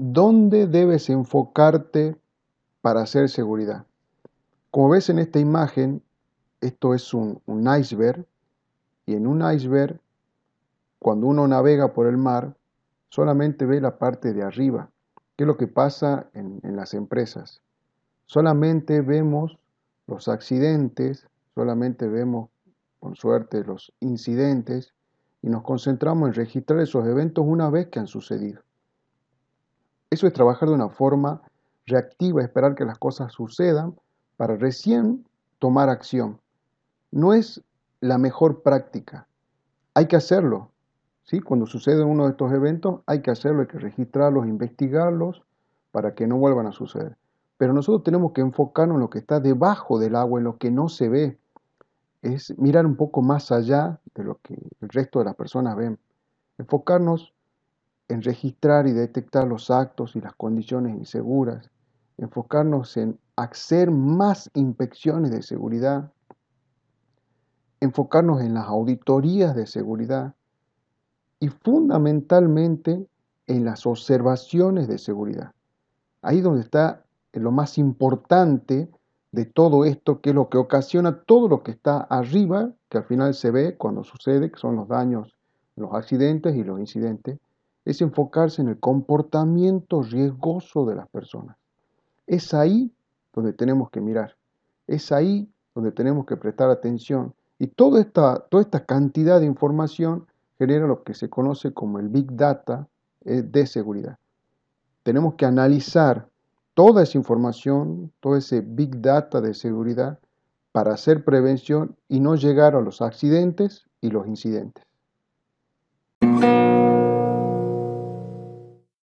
¿dónde debes enfocarte para hacer seguridad? Como ves en esta imagen, esto es un, iceberg y en un iceberg, cuando uno navega por el mar, solamente ve la parte de arriba. ¿Qué es lo que pasa en, en las empresas? Solamente vemos los accidentes, solamente vemos, con suerte, los incidentes y nos concentramos en registrar esos eventos una vez que han sucedido. Eso es trabajar de una forma reactiva, esperar que las cosas sucedan para recién tomar acción. No es la mejor práctica. Hay que hacerlo. ¿sí? Cuando sucede uno de estos eventos, hay que hacerlo, hay que registrarlos, investigarlos para que no vuelvan a suceder. Pero nosotros tenemos que enfocarnos en lo que está debajo del agua, en lo que no se ve. Es mirar un poco más allá de lo que el resto de las personas ven. Enfocarnos en registrar y detectar los actos y las condiciones inseguras. Enfocarnos en hacer más inspecciones de seguridad. Enfocarnos en las auditorías de seguridad. Y fundamentalmente en las observaciones de seguridad. Ahí donde está lo más importante de todo esto, que es lo que ocasiona todo lo que está arriba, que al final se ve cuando sucede, que son los daños, los accidentes y los incidentes, es enfocarse en el comportamiento riesgoso de las personas. Es ahí donde tenemos que mirar, es ahí donde tenemos que prestar atención. Y toda esta, cantidad de información genera lo que se conoce como el Big Data eh, de seguridad. Tenemos que analizar toda esa información, todo ese big data de seguridad para hacer prevención y no llegar a los accidentes y los incidentes.